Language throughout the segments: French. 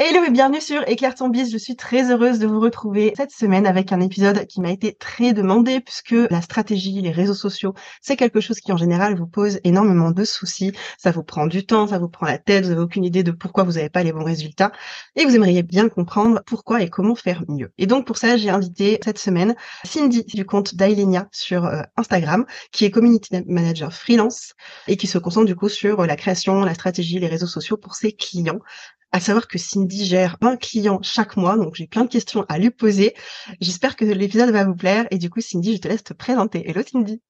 Hello et bienvenue sur Éclaire ton biz. Je suis très heureuse de vous retrouver cette semaine avec un épisode qui m'a été très demandé puisque la stratégie, les réseaux sociaux, c'est quelque chose qui en général vous pose énormément de soucis. Ça vous prend du temps, ça vous prend la tête, vous n'avez aucune idée de pourquoi vous n'avez pas les bons résultats et vous aimeriez bien comprendre pourquoi et comment faire mieux. Et donc pour ça, j'ai invité cette semaine Cindy du compte d'Ailenia sur euh, Instagram qui est community manager freelance et qui se concentre du coup sur la création, la stratégie, les réseaux sociaux pour ses clients. À savoir que Cindy gère 20 clients chaque mois, donc j'ai plein de questions à lui poser. J'espère que l'épisode va vous plaire et du coup Cindy, je te laisse te présenter. Hello Cindy.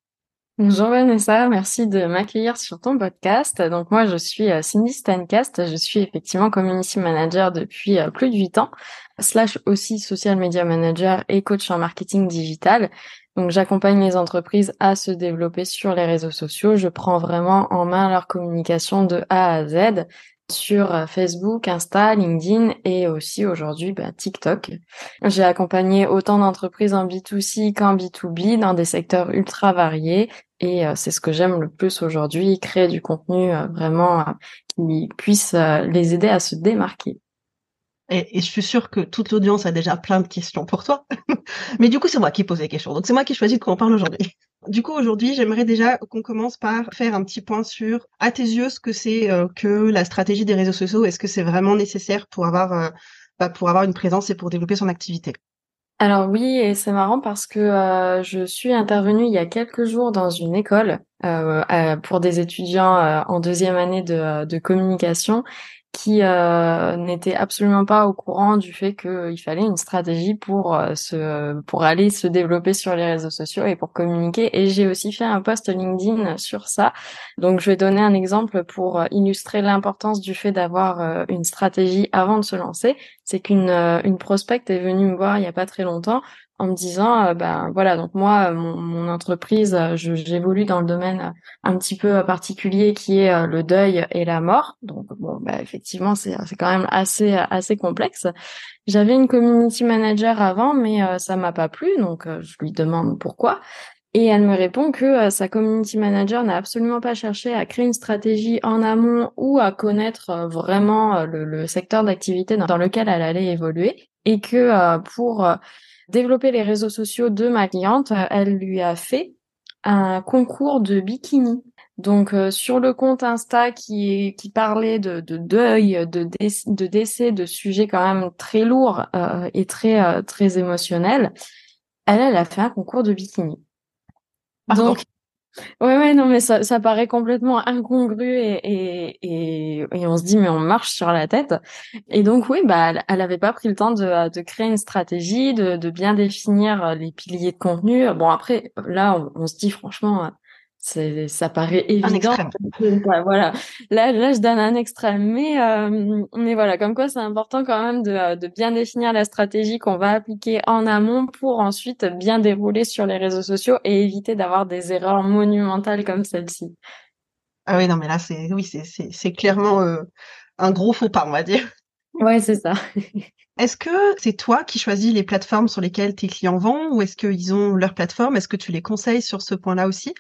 Bonjour Vanessa, merci de m'accueillir sur ton podcast. Donc moi je suis euh, Cindy Stancast, je suis effectivement community manager depuis euh, plus de 8 ans, slash aussi social media manager et coach en marketing digital. Donc j'accompagne les entreprises à se développer sur les réseaux sociaux, je prends vraiment en main leur communication de A à Z sur euh, Facebook, Insta, LinkedIn et aussi aujourd'hui bah, TikTok. J'ai accompagné autant d'entreprises en B2C qu'en B2B dans des secteurs ultra variés et euh, c'est ce que j'aime le plus aujourd'hui, créer du contenu euh, vraiment qui puisse les aider à se démarquer. Et, je suis sûre que toute l'audience a déjà plein de questions pour toi. Mais du coup, c'est moi qui pose les questions. Donc, c'est moi qui choisis de quoi on parle aujourd'hui. Du coup, aujourd'hui, j'aimerais déjà qu'on commence par faire un petit point sur, à tes yeux, ce que c'est euh, que la stratégie des réseaux sociaux. Est-ce que c'est vraiment nécessaire pour avoir, euh, bah, pour avoir une présence et pour développer son activité? Alors oui, et c'est marrant parce que euh, je suis intervenue il y a quelques jours dans une école pour des étudiants en deuxième année de, de communication qui euh, n'était absolument pas au courant du fait qu'il fallait une stratégie pour euh, se pour aller se développer sur les réseaux sociaux et pour communiquer. Et j'ai aussi fait un post LinkedIn sur ça. Donc je vais donner un exemple pour illustrer l'importance du fait d'avoir euh, une stratégie avant de se lancer. C'est qu'une une prospecte est venue me voir il y a pas très longtemps en me disant euh, ben voilà donc moi mon, mon entreprise euh, j'évolue dans le domaine un petit peu particulier qui est euh, le deuil et la mort. Donc bon bah effectivement c'est c'est quand même assez assez complexe. J'avais une community manager avant mais ça m'a pas plu donc je lui demande pourquoi. Et elle me répond que sa community manager n'a absolument pas cherché à créer une stratégie en amont ou à connaître vraiment le, le secteur d'activité dans lequel elle allait évoluer. Et que pour développer les réseaux sociaux de ma cliente, elle lui a fait un concours de bikini. Donc euh, sur le compte Insta qui qui parlait de, de deuil, de, de décès, de sujets quand même très lourds euh, et très euh, très émotionnels, elle elle a fait un concours de bikini. Donc Ouais, ouais, non, mais ça, ça paraît complètement incongru et, et, et, on se dit, mais on marche sur la tête. Et donc, oui, bah, elle, elle avait pas pris le temps de, de créer une stratégie, de, de bien définir les piliers de contenu. Bon, après, là, on, se dit, franchement, ça paraît évident voilà. Là là je donne un extrême. Mais euh, mais voilà comme quoi c'est important quand même de, de bien définir la stratégie qu'on va appliquer en amont pour ensuite bien dérouler sur les réseaux sociaux et éviter d'avoir des erreurs monumentales comme celle-ci. Ah oui non mais là c'est oui c'est c'est c'est clairement euh, un gros faux pas on va dire. Ouais c'est ça. Est-ce que c'est toi qui choisis les plateformes sur lesquelles tes clients vont ou est-ce qu'ils ont leur plateforme? Est-ce que tu les conseilles sur ce point-là aussi?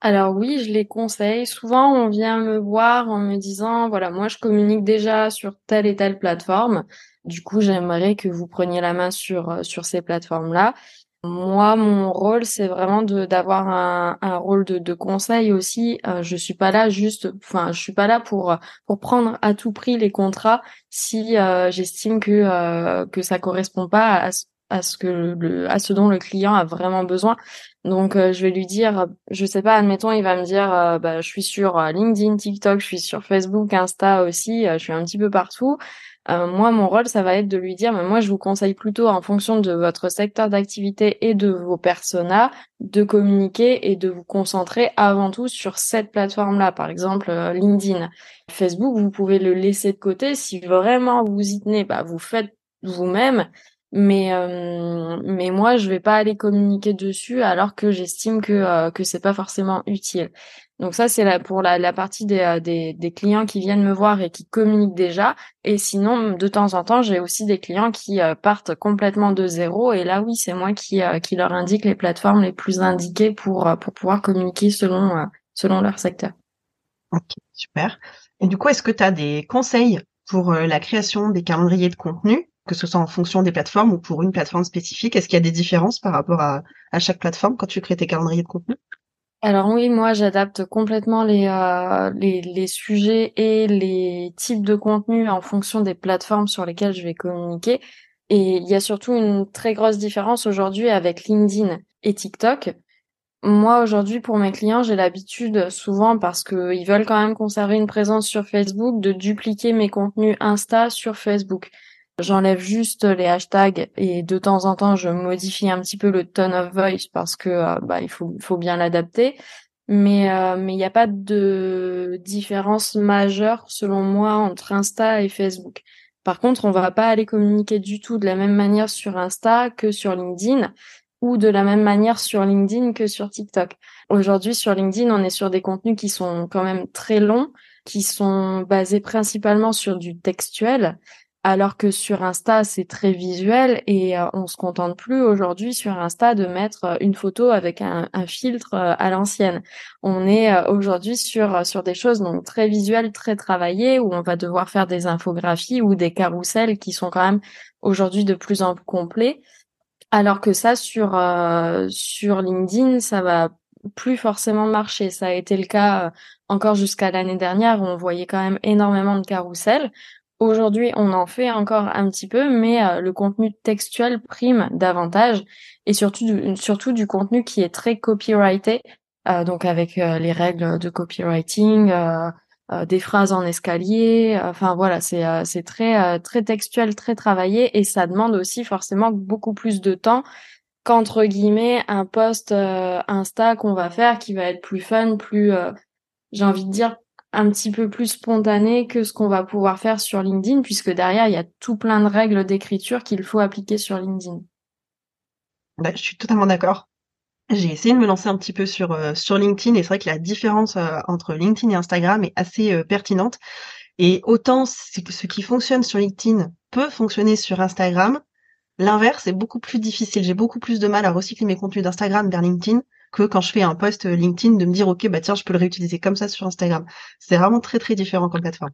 Alors oui, je les conseille. Souvent, on vient me voir en me disant, voilà, moi je communique déjà sur telle et telle plateforme. Du coup, j'aimerais que vous preniez la main sur euh, sur ces plateformes-là. Moi, mon rôle, c'est vraiment d'avoir un, un rôle de, de conseil aussi. Euh, je suis pas là juste, enfin, je suis pas là pour pour prendre à tout prix les contrats si euh, j'estime que euh, que ça correspond pas à, à ce que le, à ce dont le client a vraiment besoin. Donc euh, je vais lui dire, je sais pas, admettons, il va me dire, euh, bah, je suis sur euh, LinkedIn, TikTok, je suis sur Facebook, Insta aussi, je suis un petit peu partout. moi, mon rôle, ça va être de lui dire, mais moi, je vous conseille plutôt, en fonction de votre secteur d'activité et de vos personas, de communiquer et de vous concentrer avant tout sur cette plateforme-là. Par exemple, LinkedIn, Facebook, vous pouvez le laisser de côté. Si vraiment vous y tenez, bah, vous faites vous-même mais mais moi je vais pas aller communiquer dessus alors que j'estime que que c'est pas forcément utile. Donc ça, c'est pour la, la partie des, euh, des, des, clients qui viennent me voir et qui communiquent déjà. Et sinon, de temps en temps, j'ai aussi des clients qui euh, partent complètement de zéro. Et là, oui, c'est moi qui, euh, qui leur indique les plateformes les plus indiquées pour, pour pouvoir communiquer selon, selon leur secteur. Ok, super. Et du coup, est-ce que tu as des conseils pour la création des calendriers de contenu, que ce soit en fonction des plateformes ou pour une plateforme spécifique Est-ce qu'il y a des différences par rapport à, chaque plateforme quand tu crées tes calendriers de contenu? Alors oui, moi j'adapte complètement les, euh, les, les sujets et les types de contenus en fonction des plateformes sur lesquelles je vais communiquer. Et il y a surtout une très grosse différence aujourd'hui avec LinkedIn et TikTok. Moi aujourd'hui pour mes clients, j'ai l'habitude souvent parce qu'ils veulent quand même conserver une présence sur Facebook de dupliquer mes contenus Insta sur Facebook. J'enlève juste les hashtags et de temps en temps je modifie un petit peu le tone of voice parce que euh, bah il faut faut bien l'adapter. Mais euh, mais il n'y a pas de différence majeure selon moi entre Insta et Facebook. Par contre, on va pas aller communiquer du tout de la même manière sur Insta que sur LinkedIn ou de la même manière sur LinkedIn que sur TikTok. Aujourd'hui, sur LinkedIn, on est sur des contenus qui sont quand même très longs, qui sont basés principalement sur du textuel alors que sur Insta, c'est très visuel et euh, on se contente plus aujourd'hui sur Insta de mettre euh, une photo avec un, filtre euh, à l'ancienne. On est aujourd'hui sur sur des choses donc très visuelles, très travaillées où on va devoir faire des infographies ou des carousels qui sont quand même aujourd'hui de plus en plus complets. Alors que ça sur sur LinkedIn, ça va plus forcément marcher. Ça a été le cas encore jusqu'à l'année dernière où on voyait quand même énormément de carousels Aujourd'hui, on en fait encore un petit peu, mais euh, le contenu textuel prime davantage et surtout du, surtout du contenu qui est très copyrighté, euh, donc avec euh, les règles de copywriting, des phrases en escalier. Enfin voilà, c'est c'est très très textuel, très travaillé et ça demande aussi forcément beaucoup plus de temps qu'entre guillemets un post Insta qu'on va faire qui va être plus fun, plus j'ai envie de dire un petit peu plus spontané que ce qu'on va pouvoir faire sur LinkedIn, puisque derrière, il y a tout plein de règles d'écriture qu'il faut appliquer sur LinkedIn. Bah, je suis totalement d'accord. J'ai essayé de me lancer un petit peu sur, euh, LinkedIn et c'est vrai que la différence euh, entre LinkedIn et Instagram est assez euh, pertinente. Et autant ce qui fonctionne sur LinkedIn peut fonctionner sur Instagram, l'inverse est beaucoup plus difficile. J'ai beaucoup plus de mal à recycler mes contenus d'Instagram vers LinkedIn que quand je fais un post LinkedIn de me dire ok bah tiens je peux le réutiliser comme ça sur Instagram. C'est vraiment très très différent comme plateforme.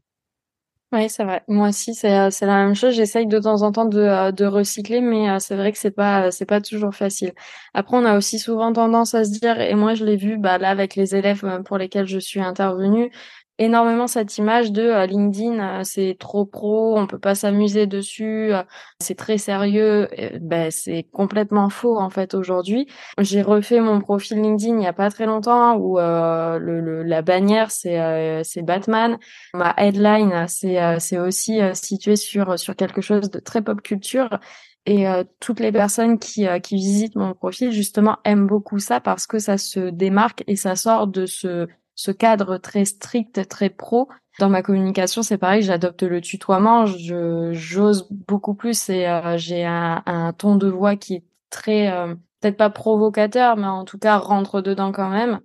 Oui, c'est vrai. Moi aussi, c'est euh, c'est la même chose. J'essaye de temps en temps de euh, de recycler, mais euh, c'est vrai que c'est pas c'est pas toujours facile. Après, on a aussi souvent tendance à se dire, et moi je l'ai vu, bah là avec les élèves pour lesquels je suis intervenue, énormément cette image de euh, LinkedIn, euh, c'est trop pro, on peut pas s'amuser dessus, euh, c'est très sérieux. ben c'est complètement faux en fait aujourd'hui. J'ai refait mon profil LinkedIn il y a pas très longtemps où le, la bannière c'est c'est Batman, ma headline c'est c'est aussi situé sur sur quelque chose de très pop culture. Et toutes les personnes qui, qui visitent mon profil justement aiment beaucoup ça parce que ça se démarque et ça sort de ce ce cadre très strict, très pro. Dans ma communication, c'est pareil, j'adopte le tutoiement, je j'ose beaucoup plus et euh, j'ai un, un, ton de voix qui est très euh, peut-être pas provocateur, mais en tout cas rentre dedans quand même.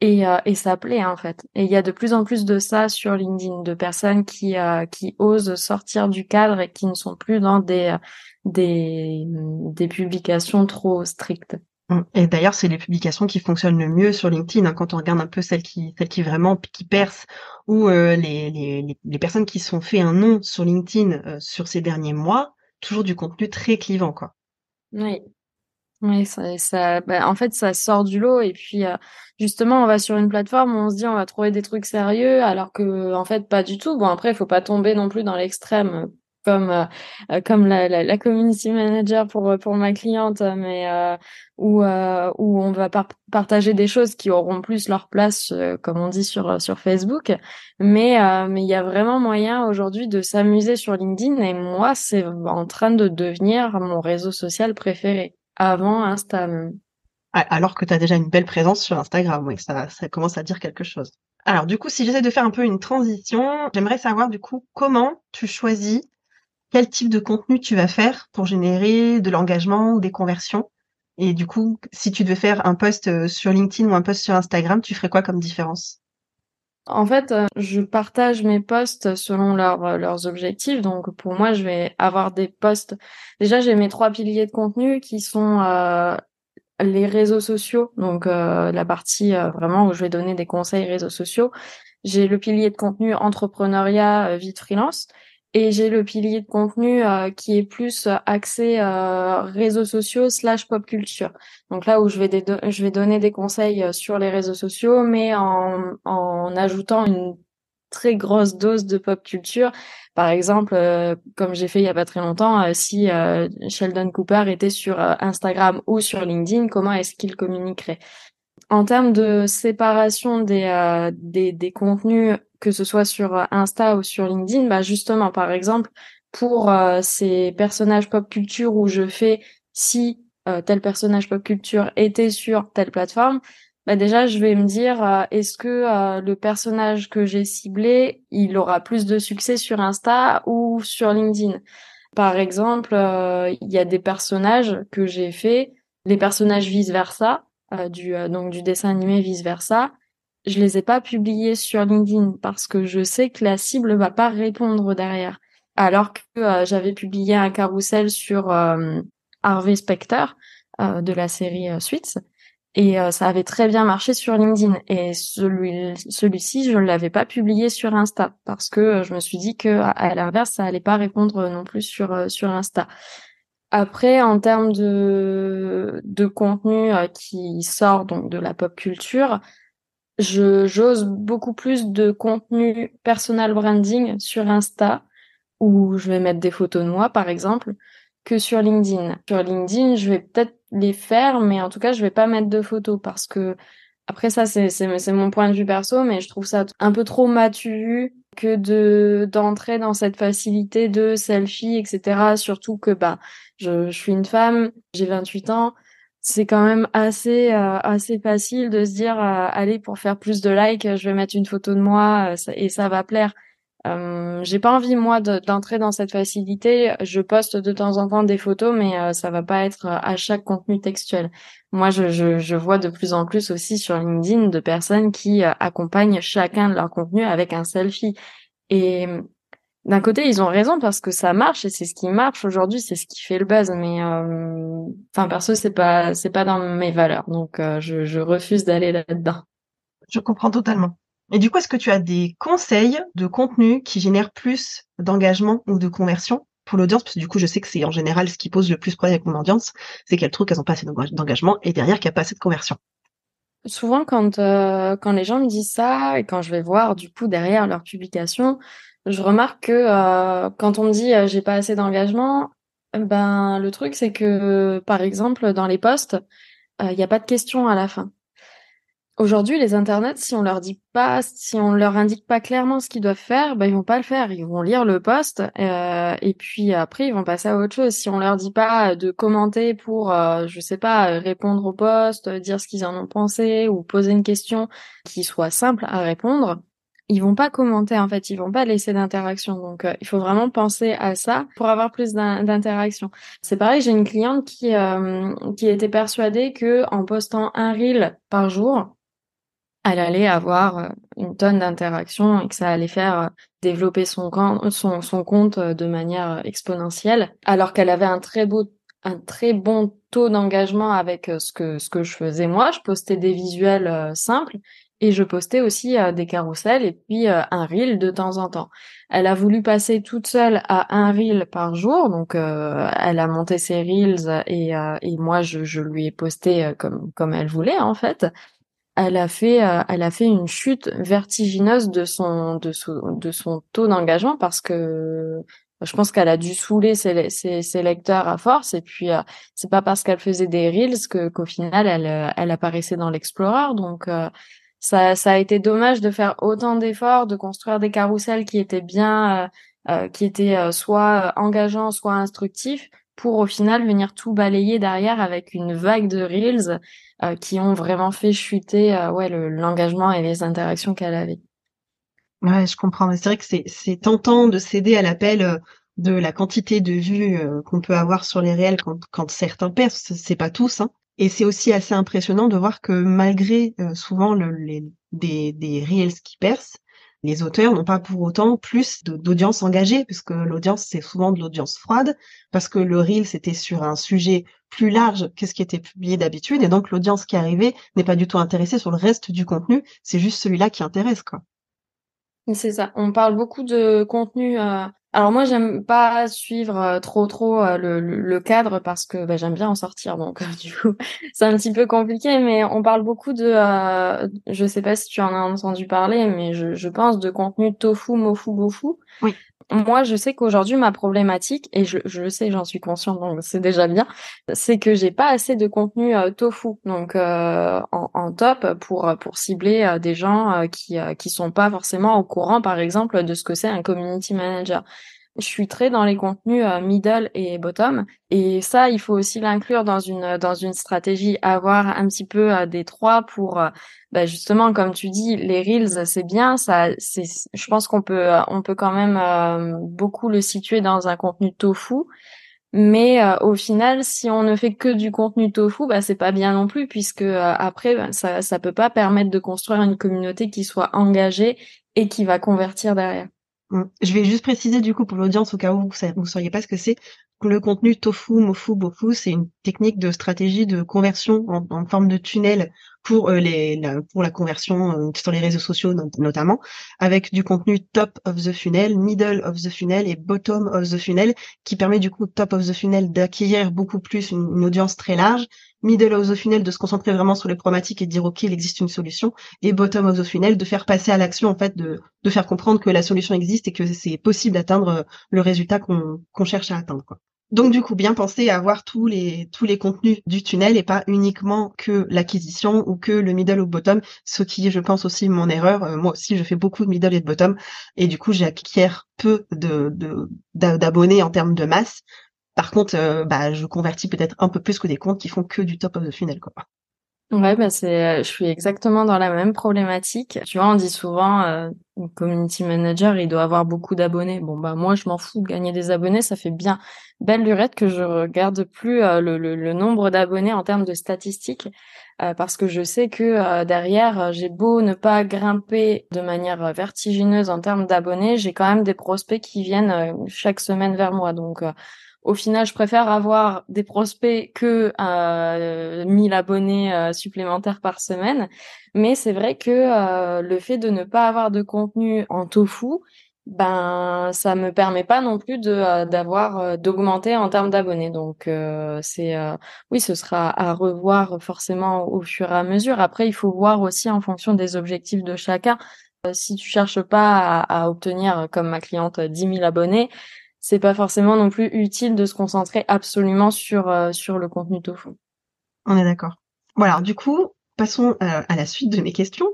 Et, euh, et ça plaît en fait. Et il y a de plus en plus de ça sur LinkedIn, de personnes qui qui osent sortir du cadre et qui ne sont plus dans des des, des publications trop strictes. Mmh. Et d'ailleurs, c'est les publications qui fonctionnent le mieux sur LinkedIn. Hein, quand on regarde un peu celles qui, celles qui vraiment qui percent, ou euh, les, les, les, personnes qui sont fait un nom sur LinkedIn euh, sur ces derniers mois, toujours du contenu très clivant, quoi. Oui, oui, ça, ça bah, en fait, ça sort du lot. Et puis, euh, justement, on va sur une plateforme où on se dit on va trouver des trucs sérieux, alors que en fait, pas du tout. Bon, après, il faut pas tomber non plus dans l'extrême comme euh, euh, comme la, community manager pour pour ma cliente, mais euh, où euh, où on va partager des choses qui auront plus leur place, comme on dit sur sur Facebook. Mais mais il y a vraiment moyen aujourd'hui de s'amuser sur LinkedIn et moi c'est en train de devenir mon réseau social préféré avant Insta même. Alors que tu as déjà une belle présence sur Instagram, ça, ça commence à dire quelque chose. Alors du coup, si j'essaie de faire un peu une transition, j'aimerais savoir du coup comment tu choisis quel type de contenu tu vas faire pour générer de l'engagement ou des conversions? Et du coup, si tu devais faire un post euh, sur LinkedIn ou un post sur Instagram, tu ferais quoi comme différence? En fait, euh, je partage mes posts selon leur, leurs objectifs. Donc, pour moi, je vais avoir des posts. Déjà, j'ai mes trois piliers de contenu qui sont euh, les réseaux sociaux, donc euh, la partie euh, vraiment où je vais donner des conseils réseaux sociaux. J'ai le pilier de contenu entrepreneuriat, euh, vie de freelance. Et j'ai le pilier de contenu qui est plus axé réseaux sociaux slash pop culture. Donc là où je vais, je vais donner des conseils sur les réseaux sociaux, mais en, en ajoutant une très grosse dose de pop culture. Par exemple, euh, comme j'ai fait il y a pas très longtemps, euh, si euh, Sheldon Cooper était sur Instagram ou sur LinkedIn, comment est-ce qu'il communiquerait? En termes de séparation des, des, des contenus, que ce soit sur Insta ou sur LinkedIn, bah justement, par exemple, pour ces personnages pop culture où je fais si tel personnage pop culture était sur telle plateforme, bah déjà je vais me dire euh, est-ce que euh, le personnage que j'ai ciblé il aura plus de succès sur Insta ou sur LinkedIn? Par exemple euh, il y a des personnages que j'ai fait les personnages vice versa du donc du dessin animé vice versa je les ai pas publiés sur LinkedIn parce que je sais que la cible va pas répondre derrière alors que j'avais publié un carrousel sur Harvey Specter de la série Suits et euh, ça avait très bien marché sur LinkedIn. Et celui, celui-ci, je l'avais pas publié sur Insta parce que euh, je me suis dit que à l'inverse, ça allait pas répondre non plus sur euh, sur Insta. Après, en termes de de contenu qui sort donc de la pop culture, je j'ose beaucoup plus de contenu personal branding sur Insta où je vais mettre des photos de moi, par exemple, que sur LinkedIn. Sur LinkedIn, je vais peut-être les faire, mais en tout cas, je vais pas mettre de photos parce que après ça, c'est c'est mon point de vue perso, mais je trouve ça un peu trop matu que de d'entrer dans cette facilité de selfie, etc. Surtout que bah je, je suis une femme, j'ai 28 ans, c'est quand même assez euh, assez facile de se dire euh, allez pour faire plus de likes, je vais mettre une photo de moi euh, et ça va plaire. Euh, j'ai pas envie moi d'entrer dans cette facilité. Je poste de temps en temps des photos, mais euh, ça va pas être euh, à chaque contenu textuel. Moi, je, je, je, vois de plus en plus aussi sur LinkedIn de personnes qui accompagnent chacun de leurs contenus avec un selfie. Et d'un côté, ils ont raison parce que ça marche et c'est ce qui marche aujourd'hui, c'est ce qui fait le buzz. Mais enfin, perso, c'est pas c'est pas dans mes valeurs, donc je, je refuse d'aller là-dedans. Je comprends totalement. Et du coup, est-ce que tu as des conseils de contenu qui génèrent plus d'engagement ou de conversion pour l'audience? Parce que du coup, je sais que c'est en général ce qui pose le plus problème avec mon audience, c'est qu'elles trouvent qu'elles n'ont pas assez d'engagement et derrière qu'il n'y a pas assez de conversion. Souvent, quand euh, quand les gens me disent ça et quand je vais voir du coup derrière leur publication, je remarque que euh, quand on me dit euh, j'ai pas assez d'engagement, ben le truc c'est que par exemple dans les posts, il n'y a pas de questions à la fin. Aujourd'hui, les internets, si on leur dit pas, si on leur indique pas clairement ce qu'ils doivent faire, ben ils vont pas le faire. Ils vont lire le post euh, et puis après ils vont passer à autre chose. Si on leur dit pas de commenter pour, euh, je sais pas, répondre au post, dire ce qu'ils en ont pensé ou poser une question qui soit simple à répondre, ils vont pas commenter en fait, ils vont pas laisser d'interaction. Donc euh, il faut vraiment penser à ça pour avoir plus d'interaction. C'est pareil, j'ai une cliente qui euh, qui était persuadée que en postant un reel par jour elle allait avoir euh, une tonne d'interactions et que ça allait faire euh, développer son, compte de manière exponentielle, alors qu'elle avait un très beau un très bon taux d'engagement avec ce que ce que je faisais moi. Je postais des visuels simples et je postais aussi des carousels et puis un reel de temps en temps. Elle a voulu passer toute seule à un reel par jour, donc elle a monté ses reels et, et moi je, je lui ai posté comme comme elle voulait en fait elle a fait, euh, elle a fait une chute vertigineuse de son, de son, de son taux d'engagement parce que je pense qu'elle a dû saouler ses, ses, lecteurs à force et puis euh, c'est pas parce qu'elle faisait des reels que qu'au final elle, euh, elle apparaissait dans l'Explorer donc ça, ça a été dommage de faire autant d'efforts, de construire des carousels qui étaient bien, qui étaient soit engageants, soit instructifs, pour au final venir tout balayer derrière avec une vague de reels euh, qui ont vraiment fait chuter euh, ouais l'engagement et les interactions qu'elle avait. Ouais, je comprends. C'est vrai que c'est tentant de céder à l'appel. Euh, de la quantité de vues euh, qu'on peut avoir sur les réels quand, quand certains percent, c'est pas tous. Hein. Et c'est aussi assez impressionnant de voir que malgré euh, souvent le, les, des, des reels qui percent, les auteurs n'ont pas pour autant plus d'audience engagée, puisque l'audience, c'est souvent de l'audience froide, parce que le reel, c'était sur un sujet plus large que ce qui était publié d'habitude, et donc l'audience qui arrivait n'est pas du tout intéressée sur le reste du contenu, c'est juste celui-là qui intéresse, quoi. C'est ça. On parle beaucoup de contenu euh, alors moi j'aime pas suivre euh, trop trop euh, le, le, cadre parce que bah, j'aime bien en sortir donc du coup c'est un petit peu compliqué mais on parle beaucoup de euh, je sais pas si tu en as entendu parler mais je, je pense de contenu tofu mofu bofu. Oui moi, je sais qu'aujourd'hui, ma problématique, et je, le sais, j'en suis consciente, donc c'est déjà bien, c'est que j'ai pas assez de contenu euh, tofu, donc euh, en, top pour pour cibler euh, des gens qui qui sont pas forcément au courant, par exemple, de ce que c'est un community manager je suis très dans les contenus euh, middle et bottom et ça il faut aussi l'inclure dans une dans une stratégie avoir un petit peu euh, des trois pour euh, bah, justement comme tu dis les reels c'est bien ça c'est je pense qu'on peut on peut quand même beaucoup le situer dans un contenu tofu mais au final si on ne fait que du contenu tofu bah c'est pas bien non plus puisque après bah, ça ça peut pas permettre de construire une communauté qui soit engagée et qui va convertir derrière. Je vais juste préciser du coup pour l'audience au cas où vous ne sauriez pas ce que c'est. Le contenu tofu, mofu, bofu, c'est une technique de stratégie de conversion en, forme de tunnel pour euh, les la, pour la conversion euh, sur les réseaux sociaux notamment, avec du contenu top of the funnel, middle of the funnel et bottom of the funnel, qui permet du coup top of the funnel d'acquérir beaucoup plus une audience très large middle of the funnel de se concentrer vraiment sur les problématiques et de dire ok il existe une solution et bottom of the funnel de faire passer à l'action en fait de, de faire comprendre que la solution existe et que c'est possible d'atteindre euh, le résultat qu'on qu'on cherche à atteindre quoi. Donc du coup, bien penser à avoir tous les tous les contenus du tunnel et pas uniquement que l'acquisition ou que le middle ou bottom, ce qui est, je pense aussi mon erreur. Euh, moi aussi, je fais beaucoup de middle et de bottom et du coup, j'acquiers peu de d'abonnés en termes de masse par contre, euh, bah, je convertis peut-être un peu plus que des comptes qui font que du top of the funnel, quoi. Ouais, bah c'est, je suis exactement dans la même problématique. Tu vois, on dit souvent, euh, community manager, il doit avoir beaucoup d'abonnés. Bon, bah moi, je m'en fous gagner des abonnés, ça fait bien belle lurette que je regarde plus euh, le, le, nombre d'abonnés en termes de statistiques, parce que je sais que derrière, j'ai beau ne pas grimper de manière vertigineuse en termes d'abonnés, j'ai quand même des prospects qui viennent chaque semaine vers moi, donc au final, je préfère avoir des prospects que euh, 1000 abonnés euh, supplémentaires par semaine. Mais c'est vrai que euh, le fait de ne pas avoir de contenu en tofu, ben ça me permet pas non plus de euh, d'avoir d'augmenter en termes d'abonnés. Donc c'est oui, ce sera à revoir forcément au fur et à mesure. Après, il faut voir aussi en fonction des objectifs de chacun. si tu cherches pas à, à obtenir comme ma cliente 10 000 abonnés, c'est pas forcément non plus utile de se concentrer absolument sur euh, sur le contenu tofu. On est d'accord. Voilà, du coup, passons euh, à la suite de mes questions.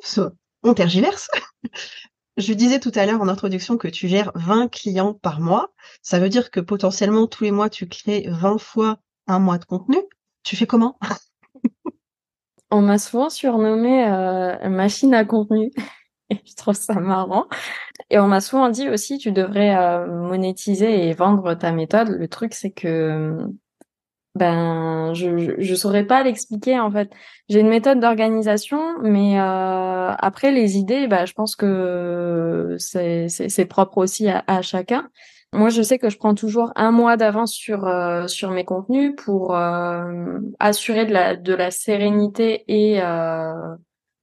On tergiverse. Je disais tout à l'heure en introduction que tu gères 20 clients par mois. Ça veut dire que potentiellement tous les mois tu crées 20 fois un mois de contenu. Tu fais comment? On m'a souvent surnommé euh, machine à contenu. Je trouve ça marrant. Et on m'a souvent dit aussi, tu devrais euh, monétiser et vendre ta méthode. Le truc, c'est que ben je, je, saurais pas l'expliquer en fait. J'ai une méthode d'organisation, mais euh, après les idées, ben, je pense que c'est c'est propre aussi à, à, chacun. Moi, je sais que je prends toujours un mois d'avance sur euh, sur mes contenus pour assurer de la de la sérénité et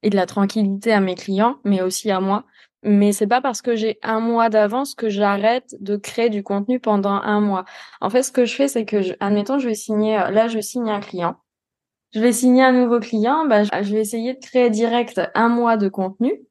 et de la tranquillité à mes clients, mais aussi à moi. Mais c'est pas parce que j'ai un mois d'avance que j'arrête de créer du contenu pendant un mois. En fait, ce que je fais, c'est que, je, admettons, je vais signer, euh, là, je signe un client. Je vais signer un nouveau client, bah, je vais essayer de créer direct un mois de contenu.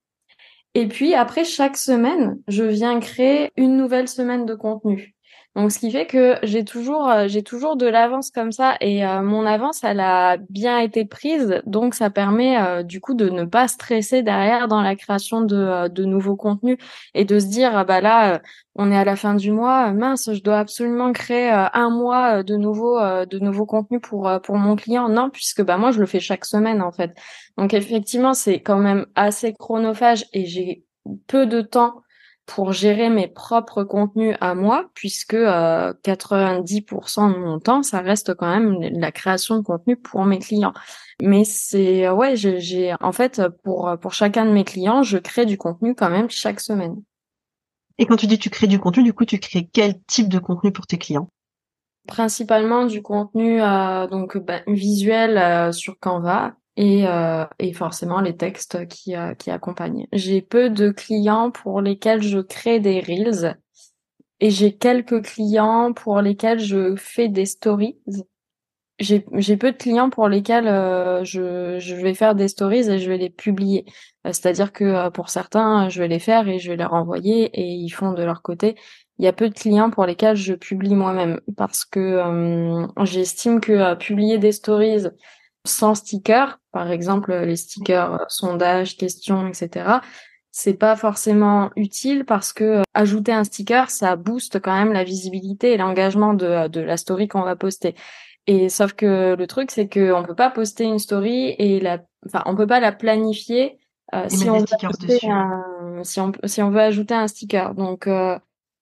Et puis après, chaque semaine, je viens créer une nouvelle semaine de contenu. Donc, ce qui fait que j'ai toujours, euh, j'ai toujours de l'avance comme ça, et euh, mon avance, elle a bien été prise, donc ça permet euh, du coup de ne pas stresser derrière dans la création de, de nouveaux contenus et de se dire, ah bah là, on est à la fin du mois, mince, je dois absolument créer un mois de nouveaux, de nouveaux contenus pour pour mon client. Non, puisque bah moi je le fais chaque semaine en fait. Donc effectivement, c'est quand même assez chronophage et j'ai peu de temps pour gérer mes propres contenus à moi, puisque 90% de mon temps, ça reste quand même la création de contenu pour mes clients. Mais c'est ouais, j'ai en fait pour pour chacun de mes clients, je crée du contenu quand même chaque semaine. Et quand tu dis tu crées du contenu, du coup, tu crées quel type de contenu pour tes clients? Principalement du contenu euh, donc bah, visuel euh, sur Canva et, euh, et forcément les textes qui, qui accompagnent. J'ai peu de clients pour lesquels je crée des reels et j'ai quelques clients pour lesquels je fais des stories. J'ai, j'ai peu de clients pour lesquels je, je vais faire des stories et je vais les publier. C'est-à-dire que pour certains, je vais les faire et je vais les renvoyer et ils font de leur côté il y a peu de clients pour lesquels je publie moi-même parce que euh, j'estime que euh, publier des stories sans stickers, par exemple les stickers euh, sondage, questions, etc., c'est pas forcément utile parce que ajouter un sticker, ça booste quand même la visibilité et l'engagement de, de la story qu'on va poster. Et sauf que le truc, c'est que on peut pas poster une story et la, enfin, on peut pas la planifier si on, un, si on si on veut ajouter un sticker. Donc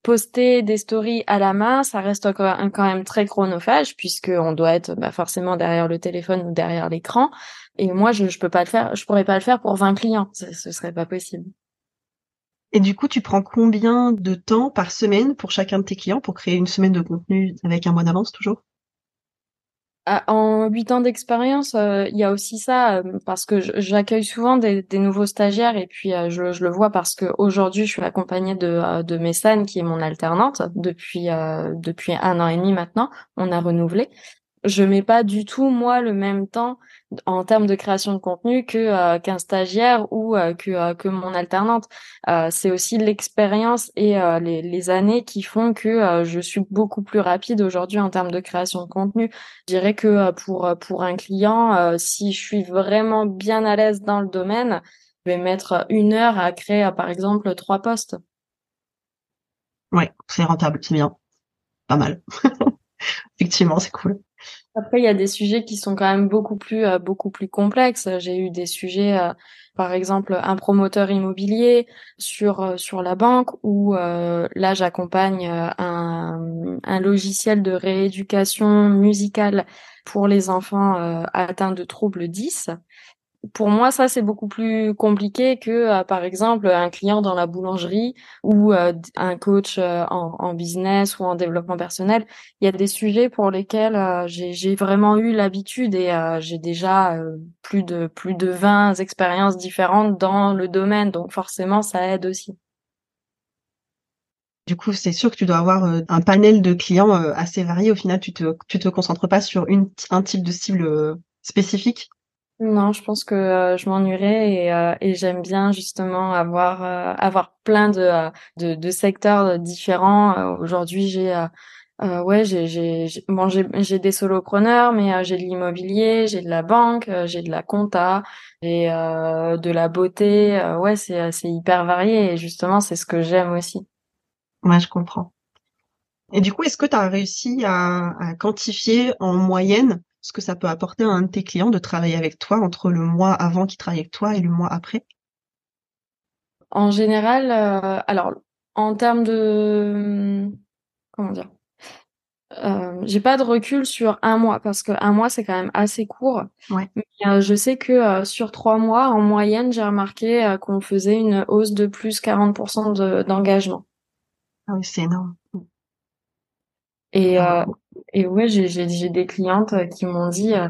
poster des stories à la main, ça reste quand même très chronophage puisque on doit être bah, forcément derrière le téléphone ou derrière l'écran. Et moi, je, je peux pas le faire, je pourrais pas le faire pour 20 clients, ce, ce serait pas possible. Et du coup, tu prends combien de temps par semaine pour chacun de tes clients pour créer une semaine de contenu avec un mois d'avance toujours? En huit ans d'expérience, euh, il y a aussi ça euh, parce que j'accueille souvent des, nouveaux stagiaires et puis euh, je, le vois parce que aujourd'hui je suis accompagnée de de Messane qui est mon alternante depuis un an et demi maintenant. On a renouvelé je mets pas du tout moi le même temps en termes de création de contenu que euh, qu'un stagiaire ou euh, que euh, que mon alternante. c'est aussi l'expérience et les, les années qui font que je suis beaucoup plus rapide aujourd'hui en termes de création de contenu. Je dirais que pour pour un client, si je suis vraiment bien à l'aise dans le domaine, je vais mettre une heure à créer par exemple trois postes. Ouais, c'est rentable, c'est bien, pas mal. Effectivement, c'est cool. Après, il y a des sujets qui sont quand même beaucoup plus euh, beaucoup plus complexes. J'ai eu des sujets, euh, par exemple, un promoteur immobilier sur euh, sur la banque, où là, j'accompagne un, un logiciel de rééducation musicale pour les enfants atteints de troubles 10 pour moi, ça c'est beaucoup plus compliqué que, euh, par exemple, un client dans la boulangerie ou euh, un coach euh, en, business ou en développement personnel. Il y a des sujets pour lesquels j'ai vraiment eu l'habitude et j'ai déjà plus de plus de 20 expériences différentes dans le domaine, donc forcément ça aide aussi. Du coup, c'est sûr que tu dois avoir un panel de clients assez varié. Au final, tu te tu te concentres pas sur une, un type de cible spécifique. Non, je pense que euh, je m'ennuierais et, euh, et j'aime bien justement avoir euh, avoir plein de, de, secteurs différents. Aujourd'hui, j'ai ouais, j'ai bon j'ai des solopreneurs, mais j'ai de l'immobilier, j'ai de la banque, j'ai de la compta, j'ai de la beauté. ouais, c'est c'est hyper varié et justement, c'est ce que j'aime aussi. Ouais, je comprends. Et du coup, est-ce que tu as réussi à quantifier en moyenne ce que ça peut apporter à un de tes clients de travailler avec toi entre le mois avant qu'il travaille avec toi et le mois après? En général, euh, alors en termes de comment dire, euh, j'ai pas de recul sur un mois parce que un mois c'est quand même assez court. Ouais. Mais euh, je sais que sur trois mois, en moyenne, j'ai remarqué qu'on faisait une hausse de plus 40% d'engagement. ah oui, c'est énorme. Et, euh, et ouais, j'ai, des clientes euh, qui m'ont dit euh,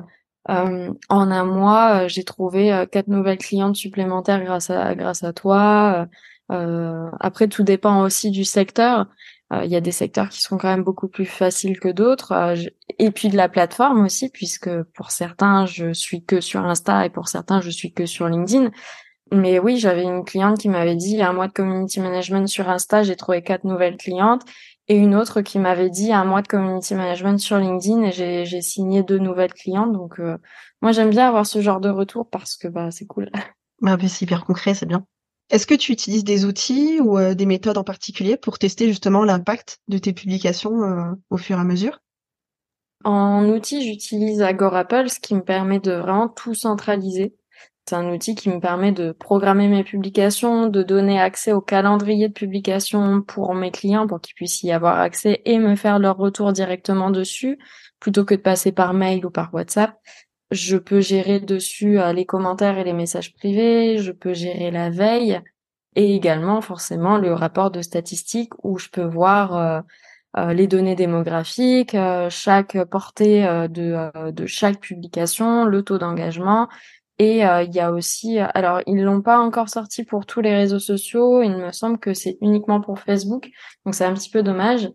euh en un mois, j'ai trouvé quatre nouvelles clientes supplémentaires grâce à grâce à toi. Euh, après, tout dépend aussi du secteur. Il y a des secteurs qui sont quand même beaucoup plus faciles que d'autres. et puis de la plateforme aussi, puisque pour certains, je suis que sur Insta et pour certains, je suis que sur LinkedIn. Mais oui, j'avais une cliente qui m'avait dit, il y a un mois de community management sur Insta, j'ai trouvé quatre nouvelles clientes et une autre qui m'avait dit un mois de community management sur LinkedIn et j'ai signé deux nouvelles clientes. Donc euh, moi j'aime bien avoir ce genre de retour parce que bah c'est cool. Bah, c'est hyper concret, c'est bien. Est-ce que tu utilises des outils ou euh, des méthodes en particulier pour tester justement l'impact de tes publications euh, au fur et à mesure? En outil, j'utilise Agorapple, ce qui me permet de vraiment tout centraliser. C'est un outil qui me permet de programmer mes publications, de donner accès au calendrier de publication pour mes clients pour qu'ils puissent y avoir accès et me faire leur retour directement dessus plutôt que de passer par mail ou par WhatsApp. Je peux gérer dessus euh, les commentaires et les messages privés, je peux gérer la veille et également forcément le rapport de statistiques où je peux voir euh, euh, les données démographiques, chaque portée de, de chaque publication, le taux d'engagement. Et il y a aussi, alors ils l'ont pas encore sorti pour tous les réseaux sociaux, il me semble que c'est uniquement pour Facebook, donc c'est un petit peu dommage.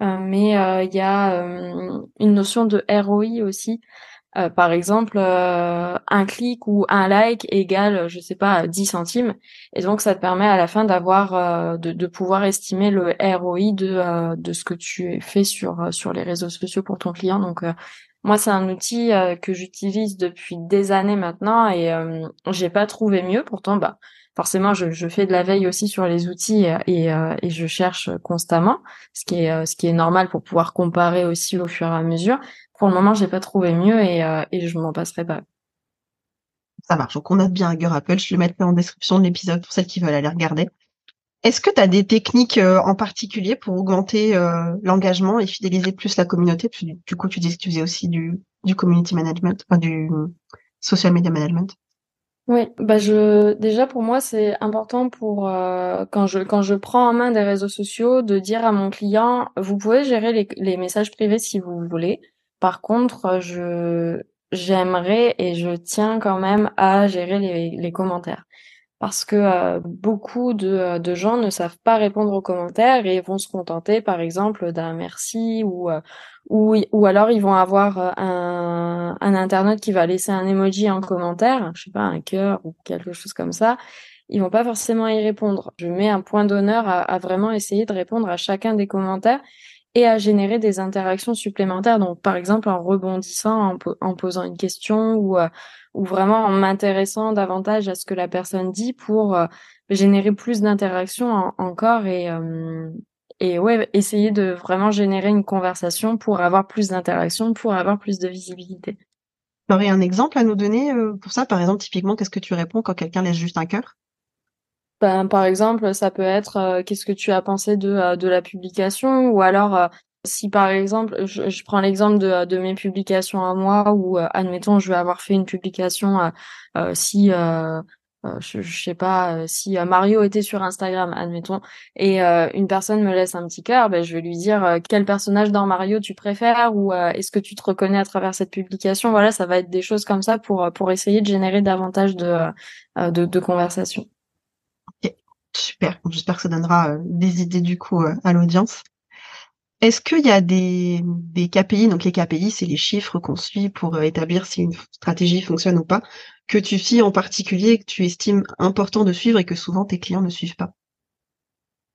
mais il y a une notion de ROI aussi, euh, par exemple, euh, un clic ou un like égale, je sais pas, 10 centimes. Et donc, ça te permet à la fin d'avoir, euh, de, de, pouvoir estimer le ROI de, de ce que tu fais sur, sur les réseaux sociaux pour ton client. Donc, moi, c'est un outil que j'utilise depuis des années maintenant et j'ai pas trouvé mieux. Pourtant, bah, forcément, je, je, fais de la veille aussi sur les outils et, et je cherche constamment, ce qui est, ce qui est normal pour pouvoir comparer aussi au fur et à mesure. Pour le moment, j'ai pas trouvé mieux et, euh, et je m'en passerai pas. Ça marche. Donc on note bien Hugger Apple. Je le mettrai en description de l'épisode pour celles qui veulent aller regarder. Est-ce que tu as des techniques euh, en particulier pour augmenter euh, l'engagement et fidéliser plus la communauté? Du coup, tu disais que tu faisais aussi du, du community management, du social media management. Oui, bah je déjà pour moi c'est important pour euh, quand je quand je prends en main des réseaux sociaux de dire à mon client vous pouvez gérer les, les messages privés si vous voulez, par contre, je j'aimerais et je tiens quand même à gérer les, commentaires parce que euh, beaucoup de, de, gens ne savent pas répondre aux commentaires et vont se contenter par exemple d'un merci ou euh, ou, ou alors ils vont avoir euh, un, un internaute qui va laisser un emoji en commentaire, je sais pas un cœur ou quelque chose comme ça. Ils vont pas forcément y répondre. Je mets un point d'honneur à, à vraiment essayer de répondre à chacun des commentaires et à générer des interactions supplémentaires. Donc, par exemple, en rebondissant, en, posant une question ou, euh, ou vraiment en m'intéressant davantage à ce que la personne dit pour euh, générer plus d'interactions encore et, euh, et ouais, essayer de vraiment générer une conversation pour avoir plus d'interactions, pour avoir plus de visibilité. Tu aurais un exemple à nous donner pour ça? Par exemple, typiquement, qu'est-ce que tu réponds quand quelqu'un laisse juste un cœur? Ben, par exemple, ça peut être euh, qu'est-ce que tu as pensé de, euh, de la publication ou alors euh, si par exemple, je, je prends l'exemple de, de mes publications à moi ou admettons je vais avoir fait une publication si je, je, sais pas si Mario était sur Instagram, admettons, et une personne me laisse un petit cœur, ben, je vais lui dire quel personnage dans Mario tu préfères ou est-ce que tu te reconnais à travers cette publication? Voilà, ça va être des choses comme ça pour pour essayer de générer davantage de de, de conversations. Super. J'espère que ça donnera euh, des idées du coup euh, à l'audience. Est-ce qu'il y a des, des KPI? Donc les KPI, c'est les chiffres qu'on suit pour euh, établir si une stratégie fonctionne ou pas, que tu suis en particulier, que tu estimes important de suivre et que souvent tes clients ne suivent pas?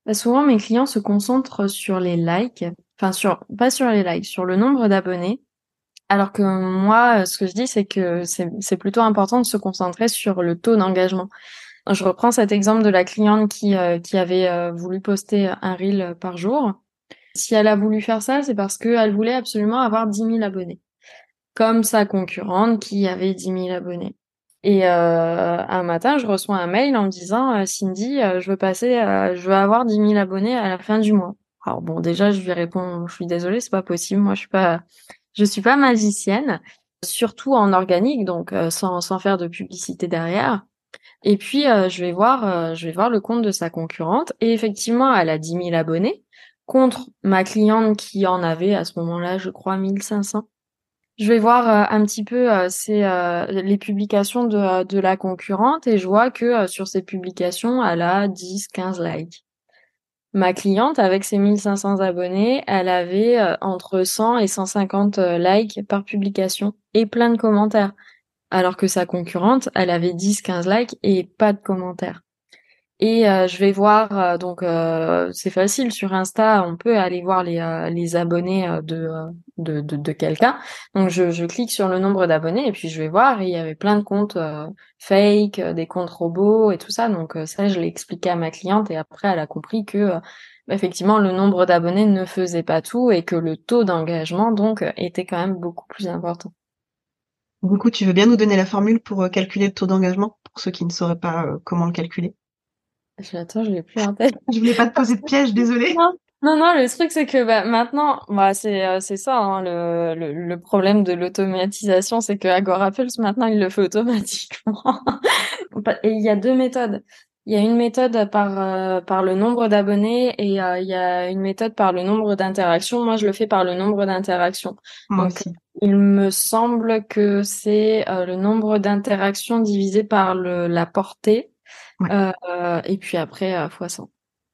Bah, souvent mes clients se concentrent sur les likes, enfin sur pas sur les likes, sur le nombre d'abonnés. Alors que moi, ce que je dis, c'est que c'est plutôt important de se concentrer sur le taux d'engagement. Je reprends cet exemple de la cliente qui, euh, qui avait euh, voulu poster un reel par jour. Si elle a voulu faire ça, c'est parce qu'elle voulait absolument avoir 10 000 abonnés, comme sa concurrente qui avait 10 000 abonnés. Et euh, un matin, je reçois un mail en me disant Cindy, je veux passer, je veux avoir 10 000 abonnés à la fin du mois. Alors bon, déjà, je lui réponds, je suis désolée, c'est pas possible. Moi, je suis pas, je suis pas magicienne, surtout en organique, donc sans sans faire de publicité derrière. Et puis euh, je vais voir, euh, je vais voir le compte de sa concurrente et effectivement, elle a 10 000 abonnés contre ma cliente qui en avait à ce moment-là, je crois, 1500. Je vais voir euh, un petit peu les publications de, la concurrente et je vois que sur ces publications, elle a 10, 15 likes. Ma cliente, avec ses 1500 abonnés, elle avait entre 100 et 150 likes par publication et plein de commentaires alors que sa concurrente, elle avait 10-15 likes et pas de commentaires. Et euh, je vais voir, euh, donc euh, c'est facile sur Insta, on peut aller voir les, abonnés de, de, quelqu'un. Donc je, je, clique sur le nombre d'abonnés et puis je vais voir, et il y avait plein de comptes fake, des comptes robots et tout ça. Donc ça, je l'ai expliqué à ma cliente et après elle a compris que effectivement le nombre d'abonnés ne faisait pas tout et que le taux d'engagement donc était quand même beaucoup plus important. Du coup, tu veux bien nous donner la formule pour euh, calculer le taux d'engagement pour ceux qui ne sauraient pas euh, comment le calculer? Attends, je l'ai plus en tête. Je voulais pas te poser de piège, désolé. Non, non, le truc c'est que bah, maintenant, bah, c'est euh, c'est ça hein, le, le, le problème de l'automatisation, c'est que Agorapulse maintenant il le fait automatiquement. et il y a deux méthodes. Il y a une méthode par euh, par le nombre d'abonnés et euh, il y a une méthode par le nombre d'interactions. Moi, je le fais par le nombre d'interactions. Donc, il me semble que c'est le nombre d'interactions divisé par le la portée. et puis après fois 100.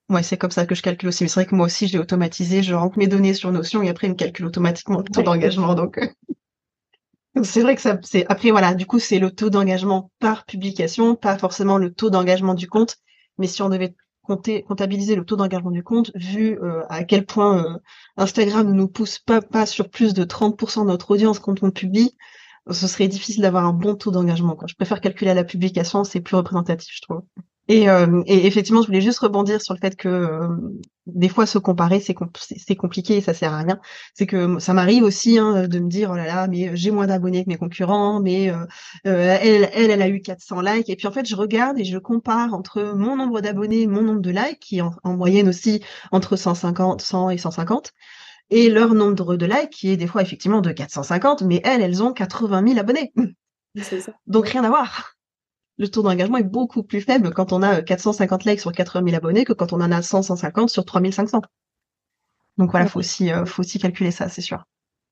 Ouais, c'est comme ça que je calcule aussi. Mais c'est vrai que moi aussi, j'ai automatisé. Je rentre mes données sur Notion et après, il me calcule automatiquement le taux d'engagement. Donc, c'est vrai que ça, c'est, après, voilà, du coup, c'est le taux d'engagement par publication, pas forcément le taux d'engagement du compte. Mais si on devait compter, comptabiliser le taux d'engagement du compte, vu euh, à quel point euh, Instagram ne nous pousse pas, pas sur plus de 30% de notre audience quand on publie, ce serait difficile d'avoir un bon taux d'engagement. Je préfère calculer à la publication, c'est plus représentatif, je trouve. Et, euh, et, effectivement, je voulais juste rebondir sur le fait que euh, des fois se comparer, c'est compliqué et ça sert à rien. C'est que ça m'arrive aussi hein, de me dire oh là là, mais j'ai moins d'abonnés que mes concurrents, mais euh, elle, elle, elle a eu 400 likes. Et puis en fait, je regarde et je compare entre mon nombre d'abonnés, et mon nombre de likes, qui est en, moyenne aussi entre 150, 100 et 150 et leur nombre de likes qui est des fois effectivement de 450, mais elles, elles ont 80 000 abonnés. Ça. Donc rien à voir le taux d'engagement est beaucoup plus faible quand on a 450 euh, likes sur 80 000 abonnés que quand on en a 100, 150 sur 3500. Donc voilà, faut aussi, euh, faut aussi calculer ça, c'est sûr.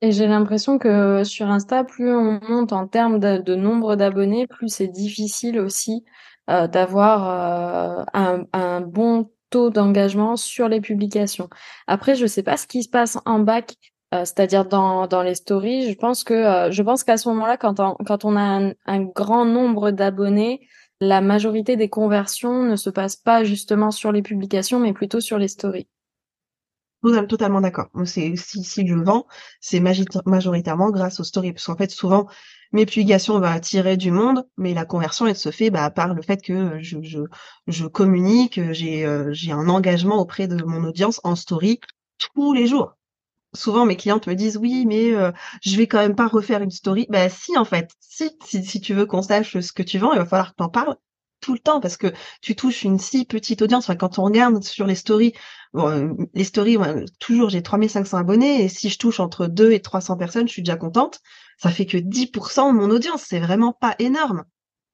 Et j'ai l'impression que sur Insta, plus on monte en termes de, nombre d'abonnés, plus c'est difficile aussi euh, d'avoir un, un, bon taux d'engagement sur les publications. Après, je sais pas ce qui se passe en bac euh, c'est-à-dire dans, dans les stories. Je pense que euh, je pense qu'à ce moment-là, quand on, quand on a un, grand nombre d'abonnés, la majorité des conversions ne se passe pas justement sur les publications, mais plutôt sur les stories. Totalement d'accord. Si, si je vends, c'est majoritairement grâce aux stories, parce qu'en fait souvent mes publications vont attirer du monde, mais la conversion elle se fait bah, par le fait que je, je, je communique, j'ai euh, j'ai un engagement auprès de mon audience en story tous les jours souvent mes clientes me disent oui mais euh, je vais quand même pas refaire une story. Bah si en fait. Si si, tu veux qu'on sache ce que tu vends il va falloir que tu en parles tout le temps parce que tu touches une si petite audience. Enfin, quand on regarde sur les stories euh, les stories toujours j'ai 3500 abonnés et si je touche entre 2 et 300 personnes je suis déjà contente. Ça fait que 10% de mon audience. C'est vraiment pas énorme.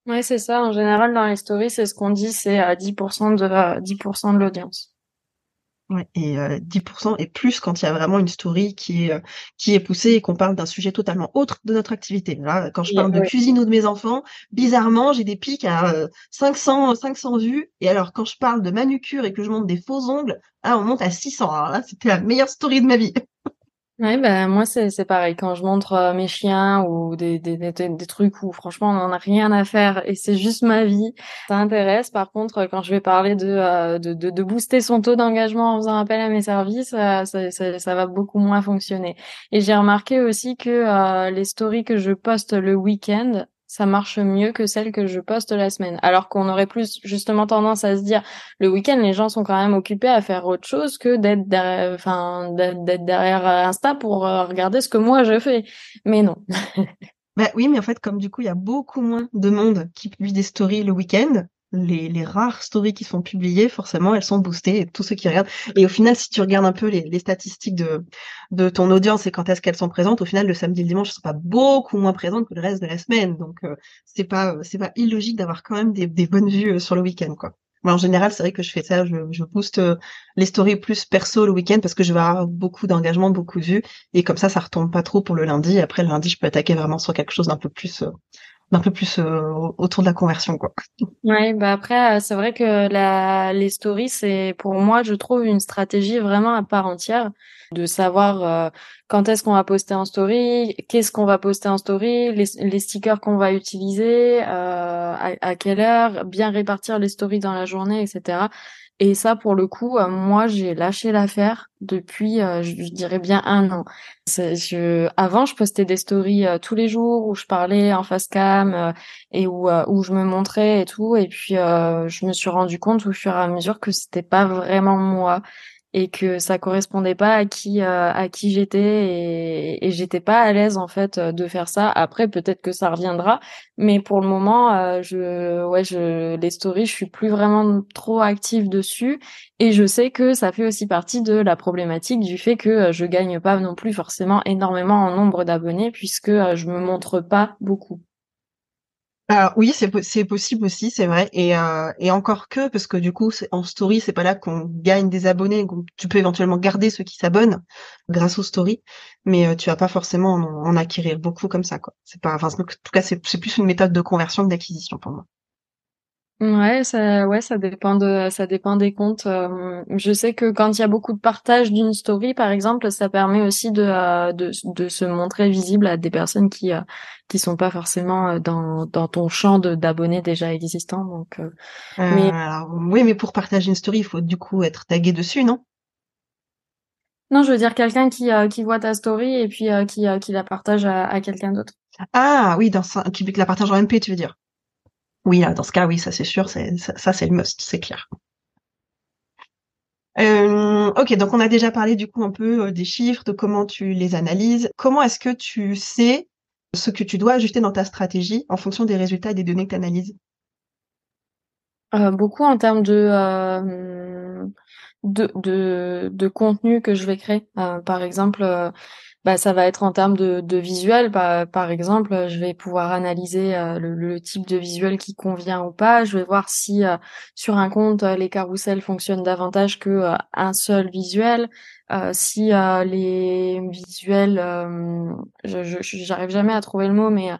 Ouais c'est ça. En général dans les stories c'est ce qu'on dit c'est à 10% de 10% de l'audience Ouais, et 10% euh, et plus quand il y a vraiment une story qui est euh, qui est poussée et qu'on parle d'un sujet totalement autre de notre activité. Là, quand je parle de cuisine ou de mes enfants, bizarrement, j'ai des pics à 500 euh, 500 vues et alors quand je parle de manucure et que je monte des faux ongles, là on monte à 600. Alors là, c'était la meilleure story de ma vie. Ouais, bah, moi, c'est, c'est pareil. Quand je montre euh, mes chiens ou des, des, des, trucs où franchement, on n'en a rien à faire et c'est juste ma vie, ça intéresse. Par contre, quand je vais parler de, euh, de, de, de, booster son taux d'engagement en faisant appel à mes services, ça, ça, ça, va beaucoup moins fonctionner. Et j'ai remarqué aussi que euh, les stories que je poste le week-end, ça marche mieux que celle que je poste la semaine. Alors qu'on aurait plus justement tendance à se dire le week-end les gens sont quand même occupés à faire autre chose que d'être derrière, derrière Insta pour euh, regarder ce que moi je fais. Mais non. bah oui, mais en fait comme du coup il y a beaucoup moins de monde qui publie des stories le week-end, les, rares stories qui sont publiées, forcément, elles sont boostées, et tous ceux qui regardent. Et au final, si tu regardes un peu les, statistiques de, ton audience et quand est-ce qu'elles sont présentes, au final, le samedi et le dimanche, elles sont pas beaucoup moins présentes que le reste de la semaine. Donc, euh, c'est pas, c'est pas illogique d'avoir quand même des, bonnes vues euh, sur le week-end, quoi. En général, c'est vrai que je fais ça, je, je booste euh, les stories plus perso le week-end parce que je vais avoir beaucoup d'engagement, beaucoup de vues, et comme ça, ça retombe pas trop pour le lundi. Après, le lundi, je peux attaquer vraiment sur quelque chose d'un peu plus, d'un peu plus euh, autour de la conversion quoi. Ouais, bah après euh, c'est vrai que la les stories c'est pour moi je trouve une stratégie vraiment à part entière de savoir euh, quand est-ce qu'on va poster en story, qu'est-ce qu'on va poster en story, les, les stickers qu'on va utiliser, à, à, quelle heure, bien répartir les stories dans la journée, etc. Et ça, pour le coup, euh, moi, j'ai lâché l'affaire depuis, euh, je, dirais bien un an. Avant, je postais des stories euh, tous les jours où je parlais en face cam et où, où je me montrais et tout. Et puis, je me suis rendu compte au fur et à mesure que c'était pas vraiment moi et que ça correspondait pas à qui euh, à qui j'étais et, j'étais pas à l'aise en fait euh, de faire ça. Après peut-être que ça reviendra mais pour le moment euh, je ouais je les stories je suis plus vraiment trop active dessus et je sais que ça fait aussi partie de la problématique du fait que je gagne pas non plus forcément énormément en nombre d'abonnés puisque je me montre pas beaucoup alors oui, c'est possible aussi, c'est vrai. Et, euh, et encore que, parce que du coup, en story, c'est pas là qu'on gagne des abonnés. Tu peux éventuellement garder ceux qui s'abonnent grâce aux stories, mais euh, tu vas pas forcément en, acquérir beaucoup comme ça, quoi. C'est pas, enfin, en tout cas, c'est plus une méthode de conversion que d'acquisition pour moi. Ouais, ça, ouais, ça dépend de, ça dépend des comptes. Euh, je sais que quand il y a beaucoup de partage d'une story, par exemple, ça permet aussi de, euh, de, de, se montrer visible à des personnes qui, euh, qui sont pas forcément dans, dans ton champ d'abonnés déjà existants. Donc, mais alors, oui, mais pour partager une story, il faut du coup être tagué dessus, non? Non, je veux dire quelqu'un qui, qui voit ta story et puis qui, qui la partage à, à quelqu'un d'autre. Ah oui, dans qui la partage en MP, tu veux dire? Oui, dans ce cas, oui, ça c'est sûr, ça, c'est le must, c'est clair. Euh, ok, donc on a déjà parlé du coup un peu euh, des chiffres, de comment tu les analyses. Comment est-ce que tu sais ce que tu dois ajuster dans ta stratégie en fonction des résultats et des données que tu analyses euh, Beaucoup en termes de, de, de, de contenu que je vais créer. par exemple, bah, ça va être en termes de, de visuel. Par, par exemple, je vais pouvoir analyser euh, le, type de visuel qui convient ou pas. Je vais voir si euh, sur un compte euh, les carousels fonctionnent davantage que un seul visuel. si les visuels, je j'arrive jamais à trouver le mot, mais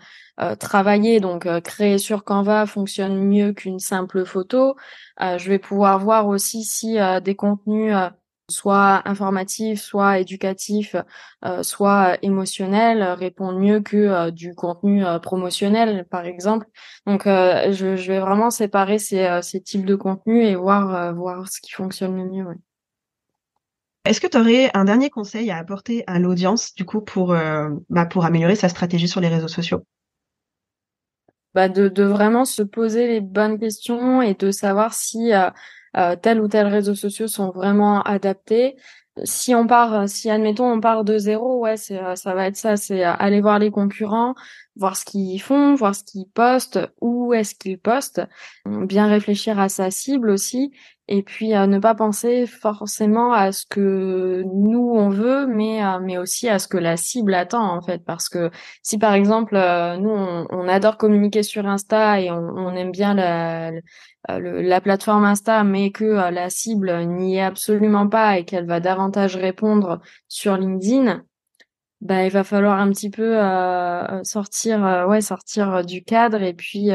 travailler donc créer sur Canva fonctionne mieux qu'une simple photo. je vais pouvoir voir aussi si des contenus soit informatif, soit éducatif, euh, soit émotionnel, répondent mieux que euh, du contenu euh, promotionnel, par exemple. Donc, je, je, vais vraiment séparer ces, ces types de contenus et voir, voir ce qui fonctionne le mieux. Est-ce que tu aurais un dernier conseil à apporter à l'audience, du coup, pour, bah, pour améliorer sa stratégie sur les réseaux sociaux? Bah de, de vraiment se poser les bonnes questions et de savoir si euh, tel ou tel réseau social sont vraiment adaptés. Si on part, si admettons on part de zéro, ouais, c'est euh, ça va être ça, c'est euh, aller voir les concurrents, voir ce qu'ils font, voir ce qu'ils postent, où est-ce qu'ils postent, bien réfléchir à sa cible aussi, et puis ne pas penser forcément à ce que nous on veut, mais mais aussi à ce que la cible attend en fait, parce que si par exemple nous on, adore communiquer sur Insta et on, on aime bien la, euh, la plateforme Insta, mais que euh, la cible n'y est absolument pas et qu'elle va davantage répondre sur LinkedIn, bah il va falloir un petit peu euh, sortir ouais sortir du cadre et puis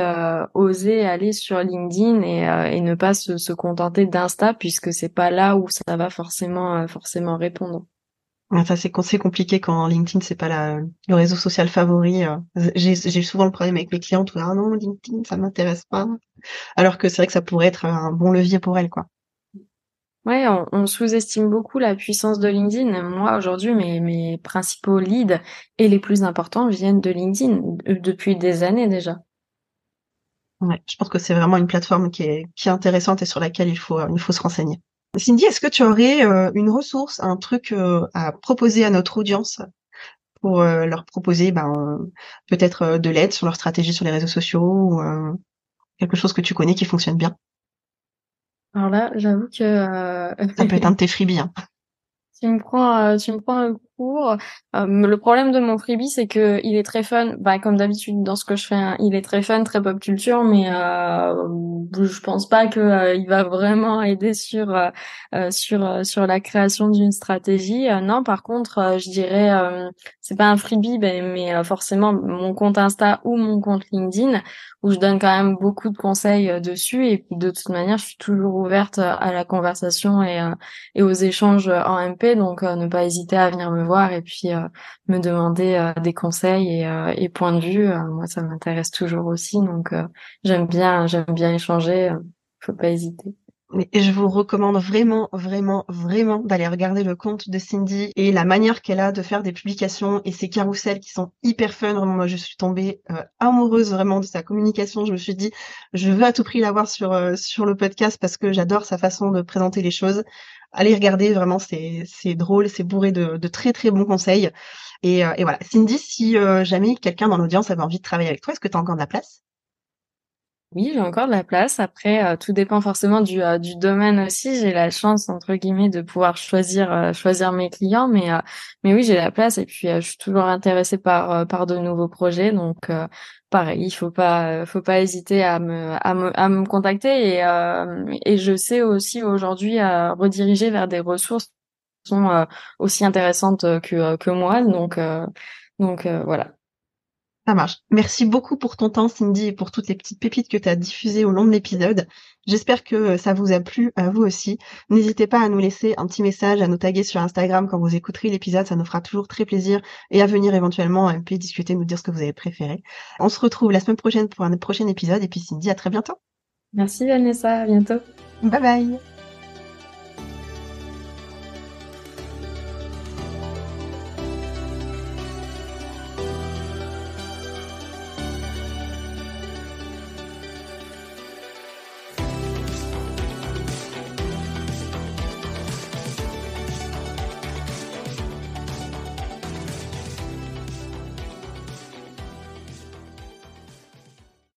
oser aller sur LinkedIn et, ne pas se, se contenter d'Insta puisque c'est pas là où ça va forcément forcément répondre. Ça c'est compliqué quand LinkedIn c'est pas la, le réseau social favori. J'ai souvent le problème avec mes clients, tout ah non LinkedIn ça m'intéresse pas alors que c'est vrai que ça pourrait être un bon levier pour elle, quoi. Ouais, on, sous-estime beaucoup la puissance de LinkedIn. Moi, aujourd'hui, mes, mes principaux leads et les plus importants viennent de LinkedIn euh, depuis des années déjà. Ouais, je pense que c'est vraiment une plateforme qui est, intéressante et sur laquelle il faut, il faut se renseigner. Cindy, est-ce que tu aurais euh, une ressource, un truc euh, à proposer à notre audience pour leur proposer ben, peut-être de l'aide sur leur stratégie sur les réseaux sociaux ou quelque chose que tu connais qui fonctionne bien? Alors là, j'avoue que euh... ça peut être un de tes freebies. Hein. tu me prends, euh, tu me prends Euh, le problème de mon freebie, c'est que il est très fun. Bah, comme d'habitude dans ce que je fais, hein, il est très fun, très pop culture, mais euh, je pense pas que euh, il va vraiment aider sur euh, sur sur la création d'une stratégie. non, par contre, je dirais, c'est pas un freebie, ben, mais forcément mon compte Insta ou mon compte LinkedIn où je donne quand même beaucoup de conseils dessus. Et de toute manière, je suis toujours ouverte à la conversation et et aux échanges en MP, donc ne pas hésiter à venir me et puis euh, me demander euh, des conseils et, euh, et, points de vue. moi, ça m'intéresse toujours aussi, donc j'aime bien, j'aime bien échanger. faut pas hésiter. Et je vous recommande vraiment, vraiment, vraiment d'aller regarder le compte de Cindy et la manière qu'elle a de faire des publications et ses carousels qui sont hyper fun. Vraiment, moi, je suis tombée euh, amoureuse vraiment de sa communication. Je me suis dit, je veux à tout prix l'avoir sur euh, sur le podcast parce que j'adore sa façon de présenter les choses. Allez regarder, vraiment, c'est drôle, c'est bourré de, de très très bons conseils. Et, euh, et voilà, Cindy, si jamais quelqu'un dans l'audience avait envie de travailler avec toi, est-ce que tu as encore de la place? Oui, j'ai encore de la place. Après, euh, tout dépend forcément du, euh, domaine aussi. J'ai la chance entre guillemets de pouvoir choisir euh, choisir mes clients, mais mais oui, j'ai la place et puis je suis toujours intéressée par par de nouveaux projets. Donc pareil, il faut pas faut pas hésiter à me à me, à me contacter et et je sais aussi aujourd'hui rediriger vers des ressources qui sont aussi intéressantes que que moi. Donc donc voilà. Ça marche. Merci beaucoup pour ton temps, Cindy, et pour toutes les petites pépites que tu as diffusées au long de l'épisode. J'espère que ça vous a plu à vous aussi. N'hésitez pas à nous laisser un petit message, à nous taguer sur Instagram quand vous écouterez l'épisode. Ça nous fera toujours très plaisir et à venir éventuellement un peu discuter, nous dire ce que vous avez préféré. On se retrouve la semaine prochaine pour un prochain épisode. Et puis Cindy, à très bientôt. Merci Vanessa, à bientôt. Bye bye.